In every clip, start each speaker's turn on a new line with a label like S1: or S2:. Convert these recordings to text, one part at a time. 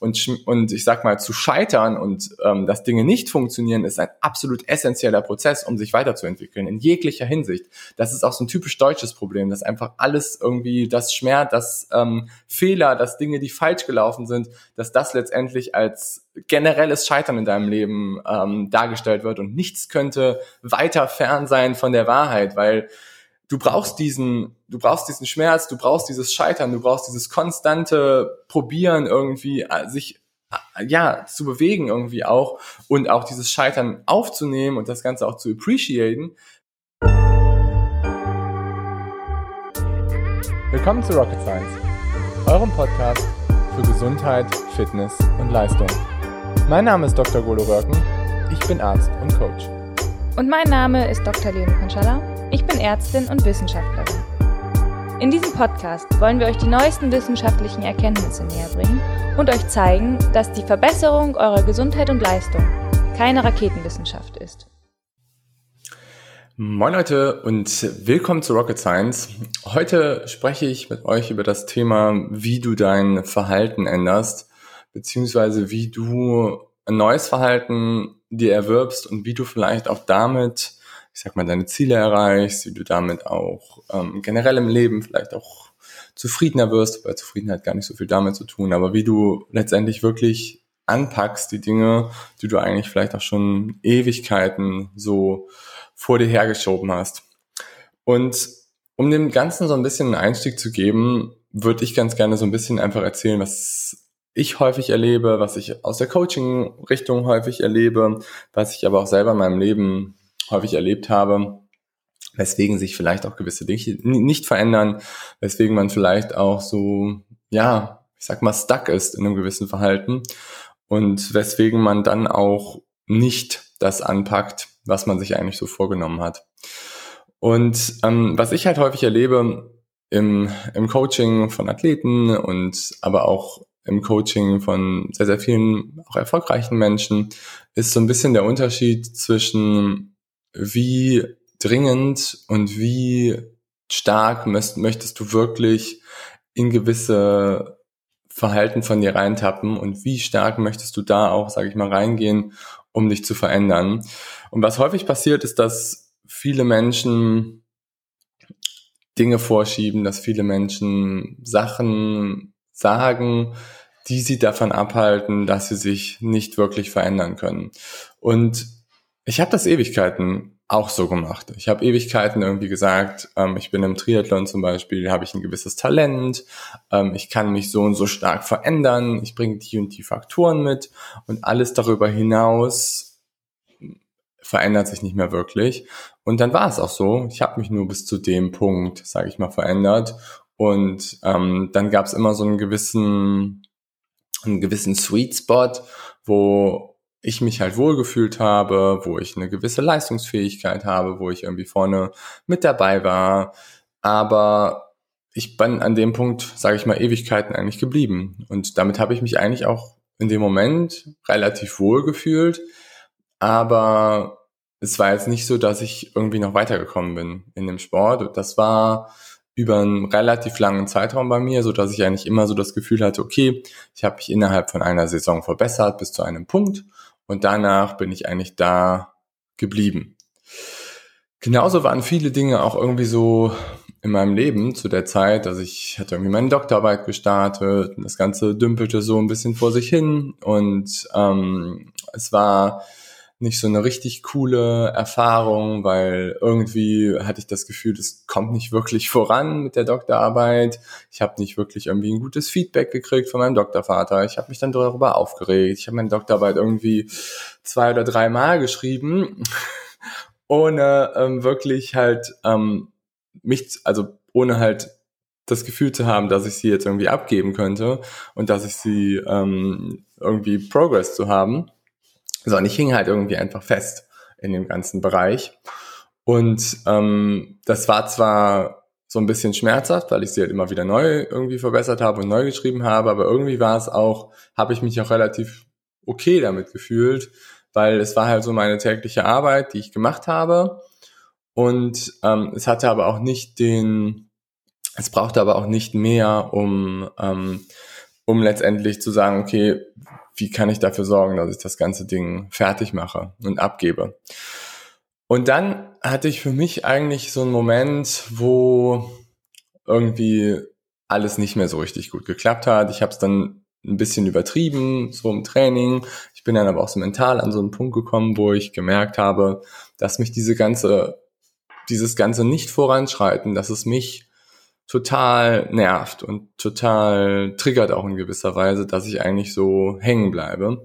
S1: Und, und ich sag mal, zu scheitern und ähm, dass Dinge nicht funktionieren, ist ein absolut essentieller Prozess, um sich weiterzuentwickeln, in jeglicher Hinsicht. Das ist auch so ein typisch deutsches Problem, dass einfach alles irgendwie, das Schmerz, das ähm, Fehler, das Dinge, die falsch gelaufen sind, dass das letztendlich als generelles Scheitern in deinem Leben ähm, dargestellt wird und nichts könnte weiter fern sein von der Wahrheit, weil du brauchst diesen, du brauchst diesen Schmerz, du brauchst dieses Scheitern, du brauchst dieses konstante Probieren irgendwie, äh, sich äh, ja, zu bewegen irgendwie auch und auch dieses Scheitern aufzunehmen und das Ganze auch zu appreciaten. Willkommen zu Rocket Science, eurem Podcast für Gesundheit, Fitness und Leistung. Mein Name ist Dr. Golo Röcken, ich bin Arzt und Coach.
S2: Und mein Name ist Dr. Leon Konschalla ich bin Ärztin und Wissenschaftlerin. In diesem Podcast wollen wir euch die neuesten wissenschaftlichen Erkenntnisse näher bringen und euch zeigen, dass die Verbesserung eurer Gesundheit und Leistung keine Raketenwissenschaft ist.
S1: Moin Leute und willkommen zu Rocket Science. Heute spreche ich mit euch über das Thema, wie du dein Verhalten änderst, beziehungsweise wie du ein neues Verhalten dir erwirbst und wie du vielleicht auch damit ich sag mal, deine Ziele erreichst, wie du damit auch ähm, generell im Leben vielleicht auch zufriedener wirst, weil Zufriedenheit gar nicht so viel damit zu tun, aber wie du letztendlich wirklich anpackst, die Dinge, die du eigentlich vielleicht auch schon Ewigkeiten so vor dir hergeschoben hast. Und um dem Ganzen so ein bisschen einen Einstieg zu geben, würde ich ganz gerne so ein bisschen einfach erzählen, was ich häufig erlebe, was ich aus der Coaching-Richtung häufig erlebe, was ich aber auch selber in meinem Leben häufig erlebt habe, weswegen sich vielleicht auch gewisse Dinge nicht verändern, weswegen man vielleicht auch so, ja, ich sag mal, stuck ist in einem gewissen Verhalten und weswegen man dann auch nicht das anpackt, was man sich eigentlich so vorgenommen hat. Und ähm, was ich halt häufig erlebe im, im Coaching von Athleten und aber auch im Coaching von sehr, sehr vielen auch erfolgreichen Menschen, ist so ein bisschen der Unterschied zwischen wie dringend und wie stark möchtest du wirklich in gewisse Verhalten von dir reintappen und wie stark möchtest du da auch, sage ich mal, reingehen, um dich zu verändern. Und was häufig passiert, ist, dass viele Menschen Dinge vorschieben, dass viele Menschen Sachen sagen, die sie davon abhalten, dass sie sich nicht wirklich verändern können. Und ich habe das Ewigkeiten auch so gemacht. Ich habe Ewigkeiten irgendwie gesagt, ähm, ich bin im Triathlon zum Beispiel, habe ich ein gewisses Talent, ähm, ich kann mich so und so stark verändern, ich bringe die und die Faktoren mit und alles darüber hinaus verändert sich nicht mehr wirklich. Und dann war es auch so. Ich habe mich nur bis zu dem Punkt, sage ich mal, verändert. Und ähm, dann gab es immer so einen gewissen, einen gewissen Sweet Spot, wo ich mich halt wohlgefühlt habe, wo ich eine gewisse Leistungsfähigkeit habe, wo ich irgendwie vorne mit dabei war. Aber ich bin an dem Punkt, sage ich mal, Ewigkeiten eigentlich geblieben. Und damit habe ich mich eigentlich auch in dem Moment relativ wohl gefühlt. Aber es war jetzt nicht so, dass ich irgendwie noch weitergekommen bin in dem Sport. Das war über einen relativ langen Zeitraum bei mir, so dass ich eigentlich immer so das Gefühl hatte, okay, ich habe mich innerhalb von einer Saison verbessert bis zu einem Punkt und danach bin ich eigentlich da geblieben. Genauso waren viele Dinge auch irgendwie so in meinem Leben zu der Zeit, dass ich hatte irgendwie meine Doktorarbeit gestartet und das Ganze dümpelte so ein bisschen vor sich hin und ähm, es war nicht so eine richtig coole Erfahrung, weil irgendwie hatte ich das Gefühl, das kommt nicht wirklich voran mit der Doktorarbeit. Ich habe nicht wirklich irgendwie ein gutes Feedback gekriegt von meinem Doktorvater. Ich habe mich dann darüber aufgeregt. Ich habe meine Doktorarbeit irgendwie zwei oder drei Mal geschrieben, ohne ähm, wirklich halt ähm, mich, also ohne halt das Gefühl zu haben, dass ich sie jetzt irgendwie abgeben könnte und dass ich sie ähm, irgendwie Progress zu haben. So, und ich hing halt irgendwie einfach fest in dem ganzen Bereich. Und ähm, das war zwar so ein bisschen schmerzhaft, weil ich sie halt immer wieder neu irgendwie verbessert habe und neu geschrieben habe, aber irgendwie war es auch, habe ich mich auch relativ okay damit gefühlt, weil es war halt so meine tägliche Arbeit, die ich gemacht habe. Und ähm, es hatte aber auch nicht den, es brauchte aber auch nicht mehr, um ähm, um letztendlich zu sagen, okay, wie kann ich dafür sorgen, dass ich das ganze Ding fertig mache und abgebe. Und dann hatte ich für mich eigentlich so einen Moment, wo irgendwie alles nicht mehr so richtig gut geklappt hat. Ich habe es dann ein bisschen übertrieben, so im Training. Ich bin dann aber auch so mental an so einen Punkt gekommen, wo ich gemerkt habe, dass mich diese ganze, dieses ganze nicht voranschreiten, dass es mich total nervt und total triggert auch in gewisser Weise, dass ich eigentlich so hängen bleibe.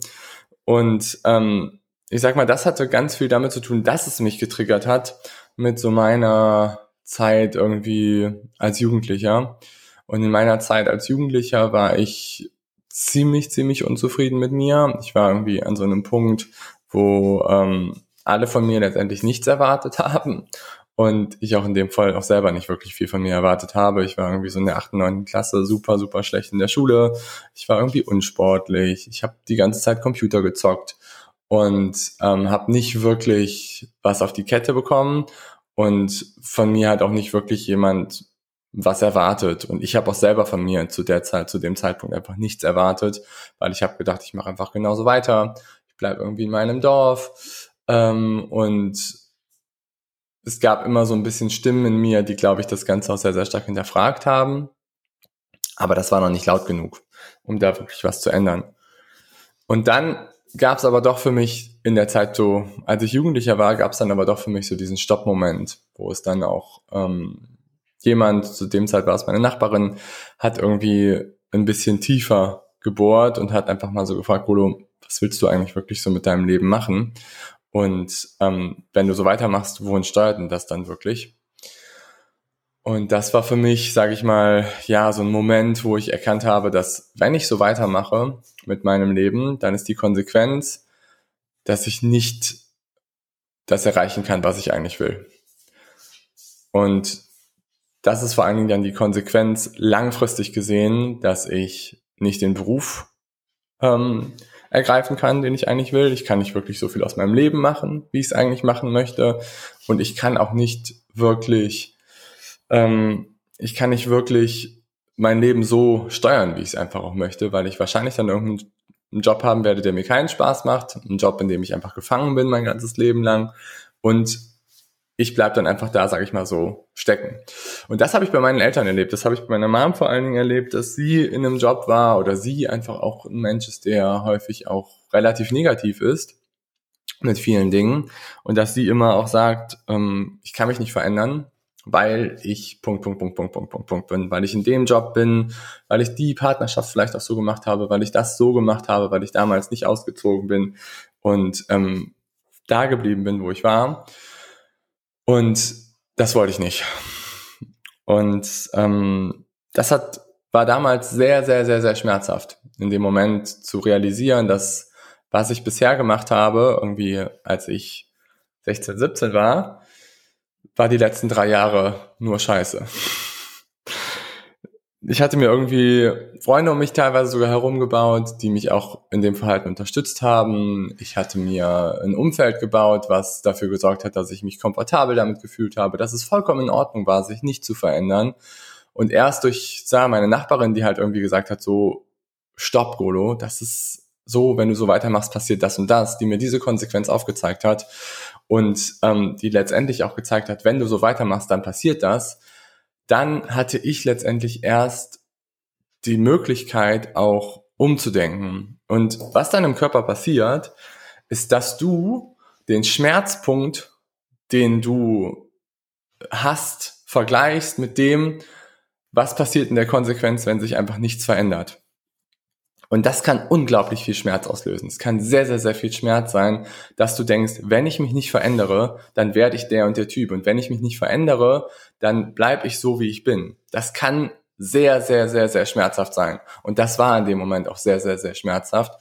S1: Und ähm, ich sag mal, das hatte ganz viel damit zu tun, dass es mich getriggert hat mit so meiner Zeit irgendwie als Jugendlicher. Und in meiner Zeit als Jugendlicher war ich ziemlich, ziemlich unzufrieden mit mir. Ich war irgendwie an so einem Punkt, wo ähm, alle von mir letztendlich nichts erwartet haben und ich auch in dem Fall auch selber nicht wirklich viel von mir erwartet habe. Ich war irgendwie so in der 8., 9. Klasse super, super schlecht in der Schule. Ich war irgendwie unsportlich. Ich habe die ganze Zeit Computer gezockt und ähm, habe nicht wirklich was auf die Kette bekommen und von mir hat auch nicht wirklich jemand was erwartet. Und ich habe auch selber von mir zu der Zeit, zu dem Zeitpunkt einfach nichts erwartet, weil ich habe gedacht, ich mache einfach genauso weiter. Ich bleibe irgendwie in meinem Dorf. Ähm, und es gab immer so ein bisschen Stimmen in mir, die, glaube ich, das Ganze auch sehr, sehr stark hinterfragt haben. Aber das war noch nicht laut genug, um da wirklich was zu ändern. Und dann gab es aber doch für mich in der Zeit so, als ich Jugendlicher war, gab es dann aber doch für mich so diesen Stoppmoment, wo es dann auch ähm, jemand, zu dem Zeit war es meine Nachbarin, hat irgendwie ein bisschen tiefer gebohrt und hat einfach mal so gefragt, Golo, was willst du eigentlich wirklich so mit deinem Leben machen? Und ähm, wenn du so weitermachst, wohin steuert denn das dann wirklich? Und das war für mich, sage ich mal, ja, so ein Moment, wo ich erkannt habe, dass wenn ich so weitermache mit meinem Leben, dann ist die Konsequenz, dass ich nicht das erreichen kann, was ich eigentlich will. Und das ist vor allen Dingen dann die Konsequenz langfristig gesehen, dass ich nicht den Beruf ähm, ergreifen kann, den ich eigentlich will. Ich kann nicht wirklich so viel aus meinem Leben machen, wie ich es eigentlich machen möchte. Und ich kann auch nicht wirklich, ähm, ich kann nicht wirklich mein Leben so steuern, wie ich es einfach auch möchte, weil ich wahrscheinlich dann irgendeinen Job haben werde, der mir keinen Spaß macht, einen Job, in dem ich einfach gefangen bin mein ganzes Leben lang. Und ich bleib dann einfach da, sage ich mal so, stecken. Und das habe ich bei meinen Eltern erlebt. Das habe ich bei meiner Mom vor allen Dingen erlebt, dass sie in einem Job war oder sie einfach auch ein Mensch ist, der häufig auch relativ negativ ist mit vielen Dingen und dass sie immer auch sagt, ähm, ich kann mich nicht verändern, weil ich Punkt, Punkt, Punkt, Punkt, Punkt, Punkt, Punkt bin, weil ich in dem Job bin, weil ich die Partnerschaft vielleicht auch so gemacht habe, weil ich das so gemacht habe, weil ich damals nicht ausgezogen bin und ähm, da geblieben bin, wo ich war. Und das wollte ich nicht. Und ähm, das hat war damals sehr, sehr, sehr, sehr schmerzhaft, in dem Moment zu realisieren, dass was ich bisher gemacht habe, irgendwie als ich 16, 17 war, war die letzten drei Jahre nur Scheiße ich hatte mir irgendwie Freunde um mich teilweise sogar herumgebaut, die mich auch in dem Verhalten unterstützt haben. Ich hatte mir ein Umfeld gebaut, was dafür gesorgt hat, dass ich mich komfortabel damit gefühlt habe, dass es vollkommen in Ordnung war, sich nicht zu verändern. Und erst durch sah meine Nachbarin, die halt irgendwie gesagt hat, so, stopp, Golo, das ist so, wenn du so weitermachst, passiert das und das, die mir diese Konsequenz aufgezeigt hat und ähm, die letztendlich auch gezeigt hat, wenn du so weitermachst, dann passiert das dann hatte ich letztendlich erst die Möglichkeit auch umzudenken. Und was dann im Körper passiert, ist, dass du den Schmerzpunkt, den du hast, vergleichst mit dem, was passiert in der Konsequenz, wenn sich einfach nichts verändert. Und das kann unglaublich viel Schmerz auslösen. Es kann sehr, sehr, sehr viel Schmerz sein, dass du denkst, wenn ich mich nicht verändere, dann werde ich der und der Typ. Und wenn ich mich nicht verändere, dann bleibe ich so, wie ich bin. Das kann sehr, sehr, sehr, sehr schmerzhaft sein. Und das war in dem Moment auch sehr, sehr, sehr schmerzhaft.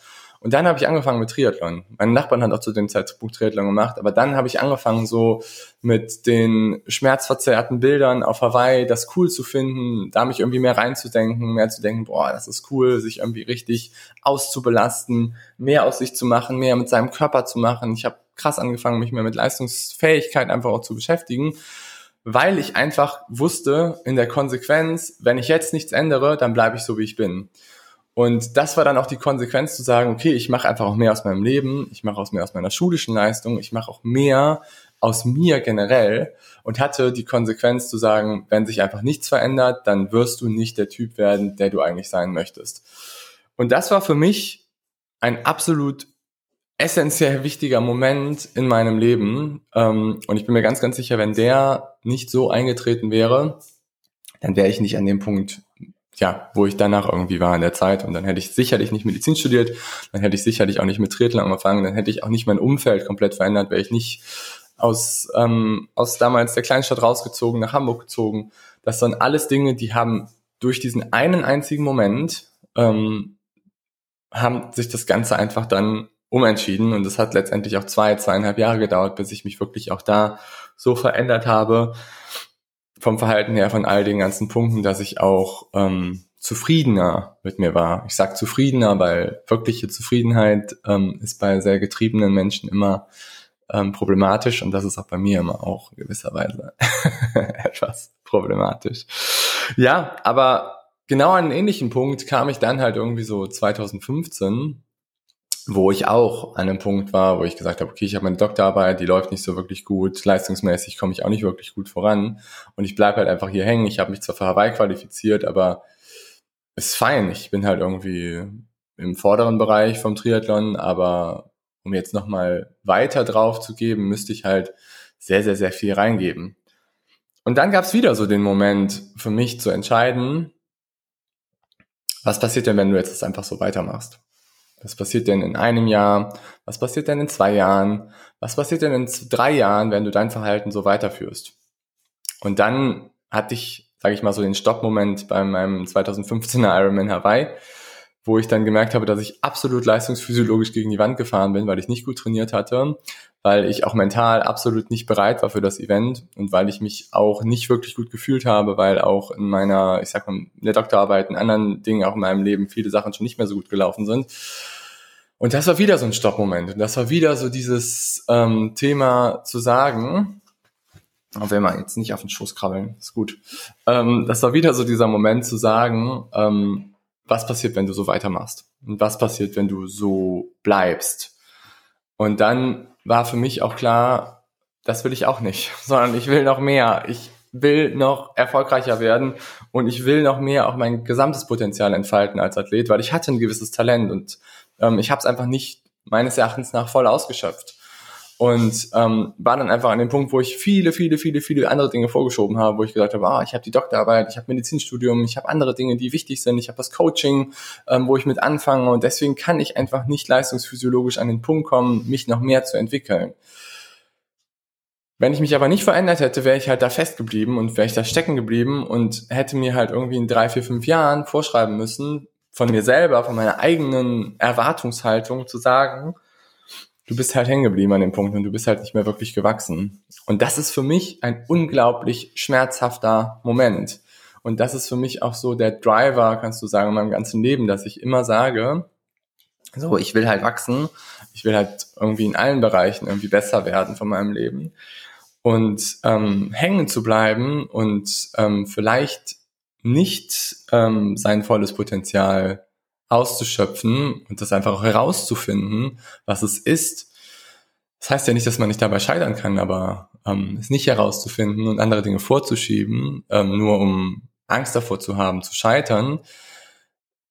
S1: Und dann habe ich angefangen mit Triathlon. Meine Nachbarn hat auch zu dem Zeitpunkt Triathlon gemacht, aber dann habe ich angefangen so mit den schmerzverzerrten Bildern auf Hawaii das cool zu finden, da mich irgendwie mehr reinzudenken, mehr zu denken, boah, das ist cool, sich irgendwie richtig auszubelasten, mehr aus sich zu machen, mehr mit seinem Körper zu machen. Ich habe krass angefangen, mich mehr mit Leistungsfähigkeit einfach auch zu beschäftigen weil ich einfach wusste, in der Konsequenz, wenn ich jetzt nichts ändere, dann bleibe ich so, wie ich bin. Und das war dann auch die Konsequenz zu sagen, okay, ich mache einfach auch mehr aus meinem Leben, ich mache auch mehr aus meiner schulischen Leistung, ich mache auch mehr aus mir generell und hatte die Konsequenz zu sagen, wenn sich einfach nichts verändert, dann wirst du nicht der Typ werden, der du eigentlich sein möchtest. Und das war für mich ein absolut essentiell wichtiger Moment in meinem Leben. Ähm, und ich bin mir ganz, ganz sicher, wenn der nicht so eingetreten wäre, dann wäre ich nicht an dem Punkt, ja, wo ich danach irgendwie war in der Zeit. Und dann hätte ich sicherlich nicht Medizin studiert, dann hätte ich sicherlich auch nicht mit Triathlon angefangen, dann hätte ich auch nicht mein Umfeld komplett verändert, wäre ich nicht aus, ähm, aus damals der Kleinstadt rausgezogen, nach Hamburg gezogen. Das sind alles Dinge, die haben durch diesen einen einzigen Moment, ähm, haben sich das Ganze einfach dann umentschieden. Und es hat letztendlich auch zwei, zweieinhalb Jahre gedauert, bis ich mich wirklich auch da so verändert habe, vom Verhalten her, von all den ganzen Punkten, dass ich auch ähm, zufriedener mit mir war. Ich sag zufriedener, weil wirkliche Zufriedenheit ähm, ist bei sehr getriebenen Menschen immer ähm, problematisch und das ist auch bei mir immer auch in gewisser Weise etwas problematisch. Ja, aber genau an einen ähnlichen Punkt kam ich dann halt irgendwie so 2015, wo ich auch an einem Punkt war, wo ich gesagt habe, okay, ich habe meine Doktorarbeit, die läuft nicht so wirklich gut, leistungsmäßig komme ich auch nicht wirklich gut voran und ich bleibe halt einfach hier hängen. Ich habe mich zwar für Hawaii qualifiziert, aber ist fein. Ich bin halt irgendwie im vorderen Bereich vom Triathlon, aber um jetzt nochmal weiter drauf zu geben, müsste ich halt sehr, sehr, sehr viel reingeben. Und dann gab es wieder so den Moment für mich zu entscheiden, was passiert denn, wenn du jetzt das einfach so weitermachst? Was passiert denn in einem Jahr? Was passiert denn in zwei Jahren? Was passiert denn in drei Jahren, wenn du dein Verhalten so weiterführst? Und dann hatte ich, sage ich mal, so den Stoppmoment bei meinem 2015er Ironman Hawaii, wo ich dann gemerkt habe, dass ich absolut leistungsphysiologisch gegen die Wand gefahren bin, weil ich nicht gut trainiert hatte, weil ich auch mental absolut nicht bereit war für das Event und weil ich mich auch nicht wirklich gut gefühlt habe, weil auch in meiner, ich sag mal, in der Doktorarbeit, in anderen Dingen auch in meinem Leben viele Sachen schon nicht mehr so gut gelaufen sind. Und das war wieder so ein Stoppmoment. Und das war wieder so dieses ähm, Thema zu sagen, auch wenn wir jetzt nicht auf den Schoß krabbeln, ist gut. Ähm, das war wieder so dieser Moment zu sagen, ähm, was passiert, wenn du so weitermachst? Und was passiert, wenn du so bleibst? Und dann war für mich auch klar, das will ich auch nicht, sondern ich will noch mehr. Ich will noch erfolgreicher werden und ich will noch mehr auch mein gesamtes Potenzial entfalten als Athlet, weil ich hatte ein gewisses Talent und ähm, ich habe es einfach nicht meines Erachtens nach voll ausgeschöpft. Und ähm, war dann einfach an dem Punkt, wo ich viele, viele, viele, viele andere Dinge vorgeschoben habe, wo ich gesagt habe, ah, ich habe die Doktorarbeit, ich habe Medizinstudium, ich habe andere Dinge, die wichtig sind, ich habe das Coaching, ähm, wo ich mit anfange und deswegen kann ich einfach nicht leistungsphysiologisch an den Punkt kommen, mich noch mehr zu entwickeln. Wenn ich mich aber nicht verändert hätte, wäre ich halt da festgeblieben und wäre ich da stecken geblieben und hätte mir halt irgendwie in drei, vier, fünf Jahren vorschreiben müssen, von mir selber, von meiner eigenen Erwartungshaltung zu sagen, du bist halt hängen geblieben an dem Punkt und du bist halt nicht mehr wirklich gewachsen. Und das ist für mich ein unglaublich schmerzhafter Moment. Und das ist für mich auch so der Driver, kannst du sagen, in meinem ganzen Leben, dass ich immer sage, so, ich will halt wachsen, ich will halt irgendwie in allen Bereichen irgendwie besser werden von meinem Leben. Und ähm, hängen zu bleiben und ähm, vielleicht nicht ähm, sein volles Potenzial auszuschöpfen und das einfach auch herauszufinden, was es ist. Das heißt ja nicht, dass man nicht dabei scheitern kann, aber ähm, es nicht herauszufinden und andere Dinge vorzuschieben, ähm, nur um Angst davor zu haben, zu scheitern,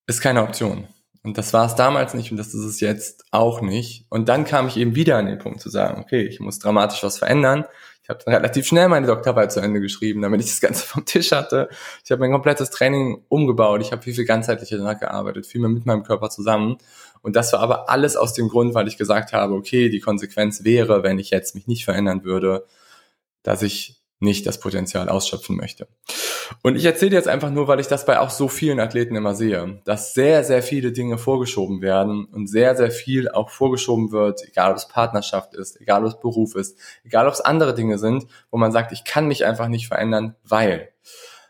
S1: ist keine Option. Und das war es damals nicht und das ist es jetzt auch nicht. Und dann kam ich eben wieder an den Punkt zu sagen, okay, ich muss dramatisch was verändern. Ich habe relativ schnell meine Doktorarbeit zu Ende geschrieben, damit ich das Ganze vom Tisch hatte. Ich habe mein komplettes Training umgebaut. Ich habe viel, viel ganzheitlicher danach gearbeitet, viel mehr mit meinem Körper zusammen. Und das war aber alles aus dem Grund, weil ich gesagt habe, okay, die Konsequenz wäre, wenn ich jetzt mich nicht verändern würde, dass ich nicht das Potenzial ausschöpfen möchte. Und ich erzähle jetzt einfach nur, weil ich das bei auch so vielen Athleten immer sehe, dass sehr, sehr viele Dinge vorgeschoben werden und sehr, sehr viel auch vorgeschoben wird, egal ob es Partnerschaft ist, egal ob es Beruf ist, egal ob es andere Dinge sind, wo man sagt, ich kann mich einfach nicht verändern, weil.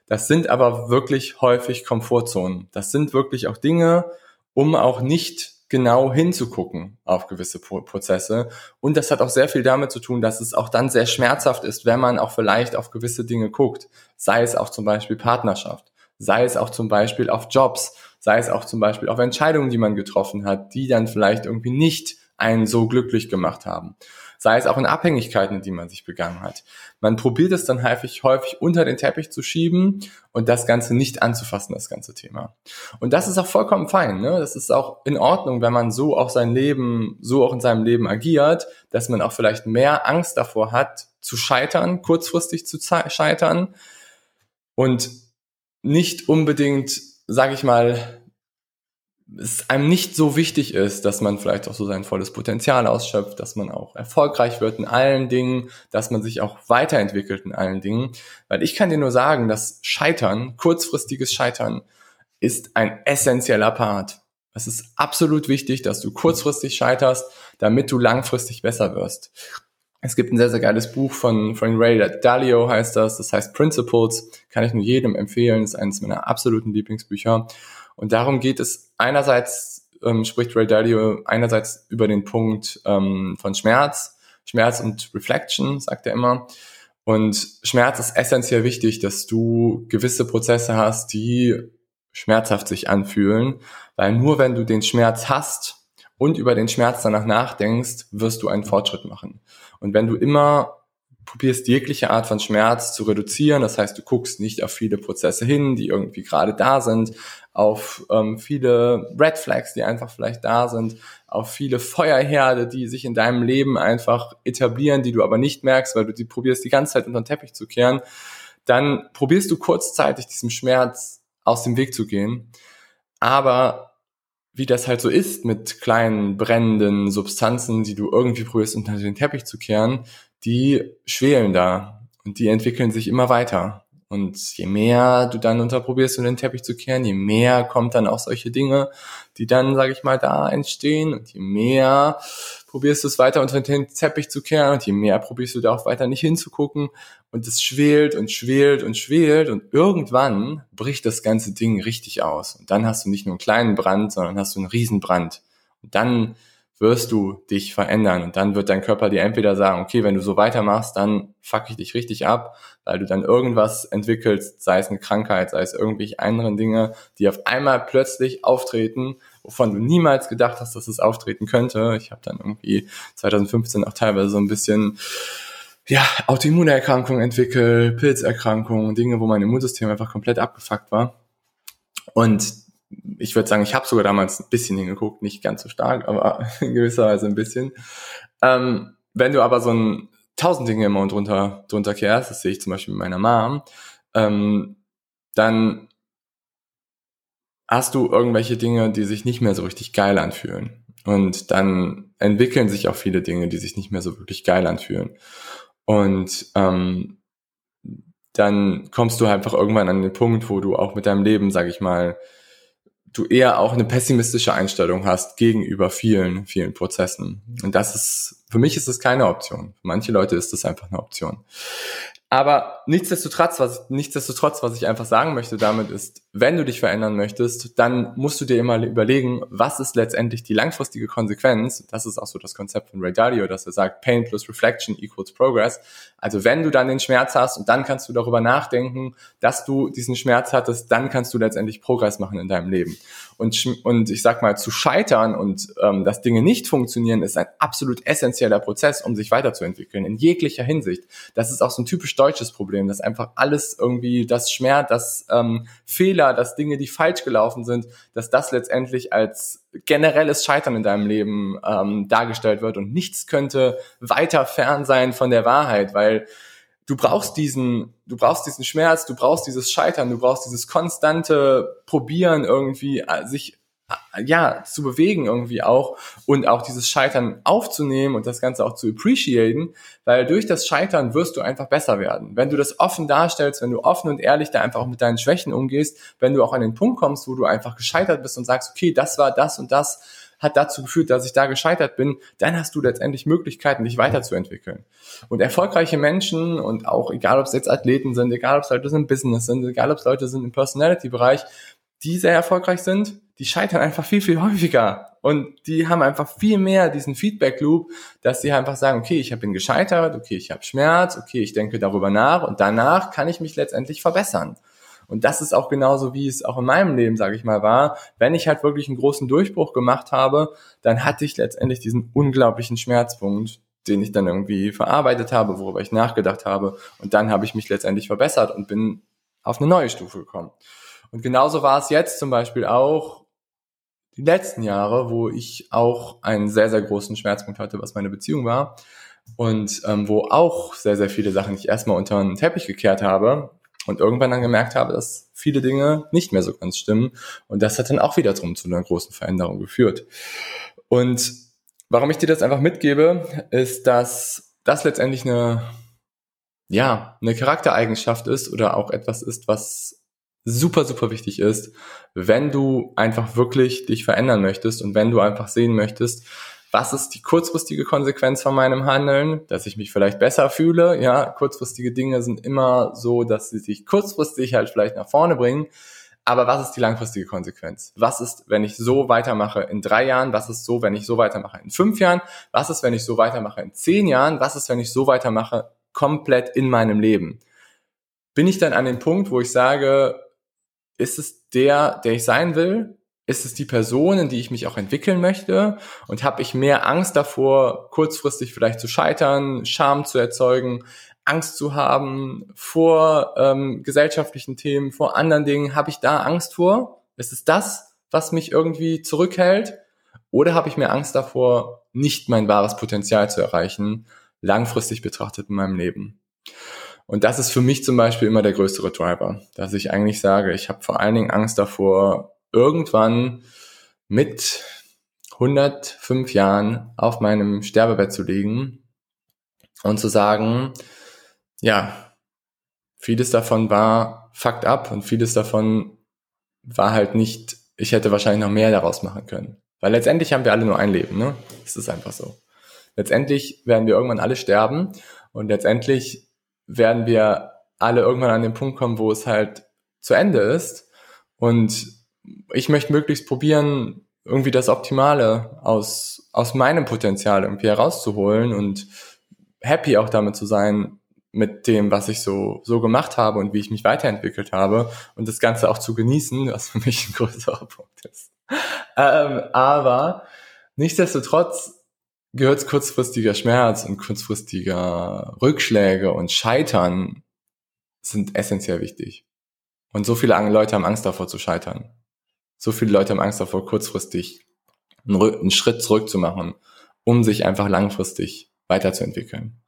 S1: Das sind aber wirklich häufig Komfortzonen. Das sind wirklich auch Dinge, um auch nicht genau hinzugucken auf gewisse Prozesse. Und das hat auch sehr viel damit zu tun, dass es auch dann sehr schmerzhaft ist, wenn man auch vielleicht auf gewisse Dinge guckt. Sei es auch zum Beispiel Partnerschaft, sei es auch zum Beispiel auf Jobs, sei es auch zum Beispiel auf Entscheidungen, die man getroffen hat, die dann vielleicht irgendwie nicht einen so glücklich gemacht haben sei es auch in Abhängigkeiten, die man sich begangen hat. Man probiert es dann häufig, häufig unter den Teppich zu schieben und das Ganze nicht anzufassen, das ganze Thema. Und das ist auch vollkommen fein. Ne? Das ist auch in Ordnung, wenn man so auch sein Leben, so auch in seinem Leben agiert, dass man auch vielleicht mehr Angst davor hat, zu scheitern, kurzfristig zu scheitern und nicht unbedingt, sage ich mal, es einem nicht so wichtig ist, dass man vielleicht auch so sein volles Potenzial ausschöpft, dass man auch erfolgreich wird in allen Dingen, dass man sich auch weiterentwickelt in allen Dingen. Weil ich kann dir nur sagen, dass Scheitern, kurzfristiges Scheitern, ist ein essentieller Part. Es ist absolut wichtig, dass du kurzfristig scheiterst, damit du langfristig besser wirst. Es gibt ein sehr, sehr geiles Buch von Frank Ray Dalio heißt das, das heißt Principles, kann ich nur jedem empfehlen, ist eines meiner absoluten Lieblingsbücher. Und darum geht es einerseits, ähm, spricht Ray Dalio einerseits über den Punkt ähm, von Schmerz, Schmerz und Reflection, sagt er immer. Und Schmerz ist essentiell wichtig, dass du gewisse Prozesse hast, die schmerzhaft sich anfühlen, weil nur wenn du den Schmerz hast und über den Schmerz danach nachdenkst, wirst du einen Fortschritt machen. Und wenn du immer probierst jegliche Art von Schmerz zu reduzieren. Das heißt, du guckst nicht auf viele Prozesse hin, die irgendwie gerade da sind, auf ähm, viele Red Flags, die einfach vielleicht da sind, auf viele Feuerherde, die sich in deinem Leben einfach etablieren, die du aber nicht merkst, weil du die probierst die ganze Zeit unter den Teppich zu kehren, dann probierst du kurzzeitig diesem Schmerz aus dem Weg zu gehen. Aber wie das halt so ist mit kleinen brennenden Substanzen, die du irgendwie probierst unter den Teppich zu kehren, die schwelen da und die entwickeln sich immer weiter. Und je mehr du dann unterprobierst, um den Teppich zu kehren, je mehr kommt dann auch solche Dinge, die dann, sage ich mal, da entstehen. Und je mehr probierst du es weiter unter den Teppich zu kehren und je mehr probierst du da auch weiter nicht hinzugucken. Und es schwelt und schwelt und schwelt und irgendwann bricht das ganze Ding richtig aus. Und dann hast du nicht nur einen kleinen Brand, sondern hast du einen Riesenbrand. Und dann wirst du dich verändern und dann wird dein Körper dir entweder sagen, okay, wenn du so weitermachst, dann fuck ich dich richtig ab, weil du dann irgendwas entwickelst, sei es eine Krankheit, sei es irgendwelche anderen Dinge, die auf einmal plötzlich auftreten, wovon du niemals gedacht hast, dass es auftreten könnte. Ich habe dann irgendwie 2015 auch teilweise so ein bisschen ja, Autoimmunerkrankungen entwickelt, Pilzerkrankungen, Dinge, wo mein Immunsystem einfach komplett abgefuckt war. Und ich würde sagen, ich habe sogar damals ein bisschen hingeguckt, nicht ganz so stark, aber in gewisser Weise ein bisschen. Ähm, wenn du aber so ein tausend Dinge immer drunter, drunter kehrst, das sehe ich zum Beispiel mit meiner Mom, ähm, dann hast du irgendwelche Dinge, die sich nicht mehr so richtig geil anfühlen. Und dann entwickeln sich auch viele Dinge, die sich nicht mehr so wirklich geil anfühlen. Und ähm, dann kommst du einfach irgendwann an den Punkt, wo du auch mit deinem Leben, sag ich mal, du eher auch eine pessimistische Einstellung hast gegenüber vielen, vielen Prozessen. Und das ist, für mich ist es keine Option. Für manche Leute ist das einfach eine Option. Aber nichtsdestotrotz, was, nichtsdestotrotz, was ich einfach sagen möchte damit ist, wenn du dich verändern möchtest, dann musst du dir immer überlegen, was ist letztendlich die langfristige Konsequenz. Das ist auch so das Konzept von Ray Dalio, dass er sagt, Pain plus Reflection equals Progress. Also wenn du dann den Schmerz hast und dann kannst du darüber nachdenken, dass du diesen Schmerz hattest, dann kannst du letztendlich Progress machen in deinem Leben. Und, und ich sag mal, zu scheitern und ähm, dass Dinge nicht funktionieren, ist ein absolut essentieller Prozess, um sich weiterzuentwickeln, in jeglicher Hinsicht. Das ist auch so ein typisch deutsches Problem, dass einfach alles irgendwie das Schmerz, das ähm, Fehler, dass Dinge, die falsch gelaufen sind, dass das letztendlich als generelles Scheitern in deinem Leben ähm, dargestellt wird und nichts könnte weiter fern sein von der Wahrheit, weil du brauchst diesen, du brauchst diesen Schmerz, du brauchst dieses Scheitern, du brauchst dieses konstante Probieren irgendwie, äh, sich ja, zu bewegen irgendwie auch und auch dieses Scheitern aufzunehmen und das Ganze auch zu appreciaten, weil durch das Scheitern wirst du einfach besser werden. Wenn du das offen darstellst, wenn du offen und ehrlich da einfach auch mit deinen Schwächen umgehst, wenn du auch an den Punkt kommst, wo du einfach gescheitert bist und sagst, okay, das war das und das, hat dazu geführt, dass ich da gescheitert bin, dann hast du letztendlich Möglichkeiten, dich weiterzuentwickeln. Und erfolgreiche Menschen und auch egal, ob es jetzt Athleten sind, egal, ob es Leute im Business sind, egal, ob es Leute sind im Personality-Bereich, die sehr erfolgreich sind, die scheitern einfach viel, viel häufiger. Und die haben einfach viel mehr diesen Feedback-Loop, dass sie einfach sagen, okay, ich bin gescheitert, okay, ich habe Schmerz, okay, ich denke darüber nach und danach kann ich mich letztendlich verbessern. Und das ist auch genauso, wie es auch in meinem Leben, sage ich mal, war. Wenn ich halt wirklich einen großen Durchbruch gemacht habe, dann hatte ich letztendlich diesen unglaublichen Schmerzpunkt, den ich dann irgendwie verarbeitet habe, worüber ich nachgedacht habe. Und dann habe ich mich letztendlich verbessert und bin auf eine neue Stufe gekommen. Und genauso war es jetzt zum Beispiel auch die letzten Jahre, wo ich auch einen sehr, sehr großen Schmerzpunkt hatte, was meine Beziehung war. Und ähm, wo auch sehr, sehr viele Sachen ich erstmal unter den Teppich gekehrt habe und irgendwann dann gemerkt habe, dass viele Dinge nicht mehr so ganz stimmen. Und das hat dann auch wieder drum zu einer großen Veränderung geführt. Und Warum ich dir das einfach mitgebe, ist, dass das letztendlich eine, ja, eine Charaktereigenschaft ist oder auch etwas ist, was super, super wichtig ist, wenn du einfach wirklich dich verändern möchtest und wenn du einfach sehen möchtest, was ist die kurzfristige Konsequenz von meinem Handeln, dass ich mich vielleicht besser fühle. Ja, kurzfristige Dinge sind immer so, dass sie sich kurzfristig halt vielleicht nach vorne bringen. Aber was ist die langfristige Konsequenz? Was ist, wenn ich so weitermache in drei Jahren? Was ist so, wenn ich so weitermache in fünf Jahren? Was ist, wenn ich so weitermache in zehn Jahren? Was ist, wenn ich so weitermache komplett in meinem Leben? Bin ich dann an dem Punkt, wo ich sage, ist es der, der ich sein will? Ist es die Person, in die ich mich auch entwickeln möchte? Und habe ich mehr Angst davor, kurzfristig vielleicht zu scheitern, Scham zu erzeugen, Angst zu haben vor ähm, gesellschaftlichen Themen, vor anderen Dingen? Habe ich da Angst vor? Ist es das, was mich irgendwie zurückhält? Oder habe ich mir Angst davor, nicht mein wahres Potenzial zu erreichen, langfristig betrachtet in meinem Leben? Und das ist für mich zum Beispiel immer der größere Driver, dass ich eigentlich sage, ich habe vor allen Dingen Angst davor, irgendwann mit 105 Jahren auf meinem Sterbebett zu liegen und zu sagen, ja, vieles davon war fucked up und vieles davon war halt nicht, ich hätte wahrscheinlich noch mehr daraus machen können. Weil letztendlich haben wir alle nur ein Leben, ne? Es ist einfach so. Letztendlich werden wir irgendwann alle sterben und letztendlich werden wir alle irgendwann an den Punkt kommen, wo es halt zu Ende ist. Und ich möchte möglichst probieren, irgendwie das Optimale aus, aus meinem Potenzial irgendwie herauszuholen und happy auch damit zu sein, mit dem, was ich so, so gemacht habe und wie ich mich weiterentwickelt habe und das Ganze auch zu genießen, was für mich ein größerer Punkt ist. Ähm, aber nichtsdestotrotz gehört kurzfristiger Schmerz und kurzfristiger Rückschläge und Scheitern sind essentiell wichtig. Und so viele Leute haben Angst davor zu scheitern. So viele Leute haben Angst davor, kurzfristig einen, einen Schritt zurück zu machen, um sich einfach langfristig weiterzuentwickeln.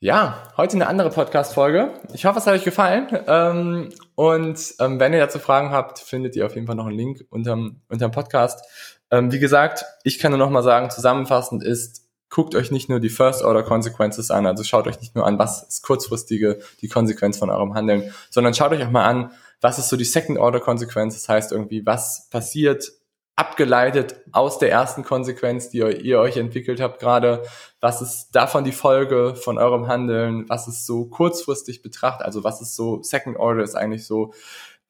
S1: Ja, heute eine andere Podcast-Folge. Ich hoffe, es hat euch gefallen. Ähm, und ähm, wenn ihr dazu Fragen habt, findet ihr auf jeden Fall noch einen Link unterm, unterm Podcast. Ähm, wie gesagt, ich kann nur noch mal sagen, zusammenfassend ist, guckt euch nicht nur die First-Order-Consequences an, also schaut euch nicht nur an, was ist kurzfristige die Konsequenz von eurem Handeln, sondern schaut euch auch mal an, was ist so die Second-Order-Konsequenz, das heißt irgendwie, was passiert abgeleitet aus der ersten Konsequenz, die ihr, euch entwickelt habt gerade, was ist davon die Folge von eurem Handeln, was ist so kurzfristig betrachtet, also was ist so, Second Order ist eigentlich so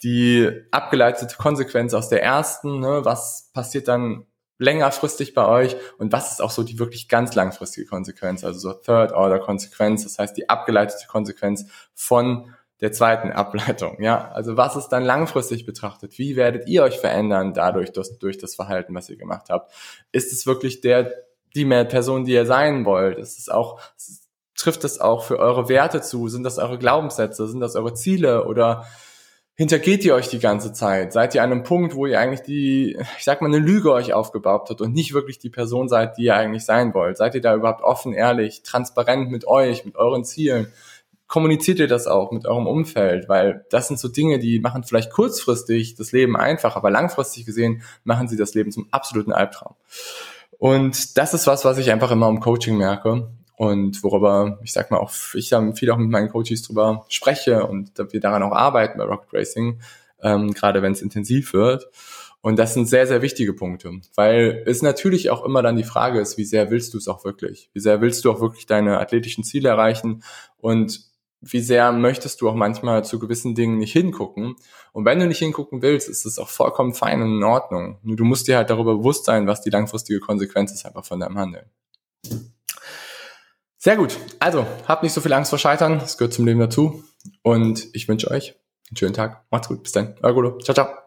S1: die abgeleitete Konsequenz aus der ersten, ne? was passiert dann längerfristig bei euch und was ist auch so die wirklich ganz langfristige Konsequenz, also so Third Order Konsequenz, das heißt die abgeleitete Konsequenz von der zweiten Ableitung. Ja, also was ist dann langfristig betrachtet? Wie werdet ihr euch verändern dadurch, durch, durch das Verhalten, was ihr gemacht habt? Ist es wirklich der, die mehr Person, die ihr sein wollt? Ist es auch, trifft es auch für eure Werte zu? Sind das eure Glaubenssätze? Sind das eure Ziele? Oder hintergeht ihr euch die ganze Zeit? Seid ihr an einem Punkt, wo ihr eigentlich die, ich sag mal, eine Lüge euch aufgebaut habt und nicht wirklich die Person seid, die ihr eigentlich sein wollt? Seid ihr da überhaupt offen, ehrlich, transparent mit euch, mit euren Zielen? kommuniziert ihr das auch mit eurem Umfeld, weil das sind so Dinge, die machen vielleicht kurzfristig das Leben einfach, aber langfristig gesehen machen sie das Leben zum absoluten Albtraum. Und das ist was, was ich einfach immer im Coaching merke und worüber ich sag mal auch ich dann viel auch mit meinen Coaches drüber spreche und wir daran auch arbeiten bei Rocket Racing, ähm, gerade wenn es intensiv wird. Und das sind sehr, sehr wichtige Punkte, weil es natürlich auch immer dann die Frage ist, wie sehr willst du es auch wirklich? Wie sehr willst du auch wirklich deine athletischen Ziele erreichen? Und wie sehr möchtest du auch manchmal zu gewissen Dingen nicht hingucken. Und wenn du nicht hingucken willst, ist es auch vollkommen fein und in Ordnung. Nur du musst dir halt darüber bewusst sein, was die langfristige Konsequenz ist einfach von deinem Handeln. Sehr gut. Also, habt nicht so viel Angst vor Scheitern. Das gehört zum Leben dazu. Und ich wünsche euch einen schönen Tag. Macht's gut. Bis dann. Euer Gulo. Ciao, ciao.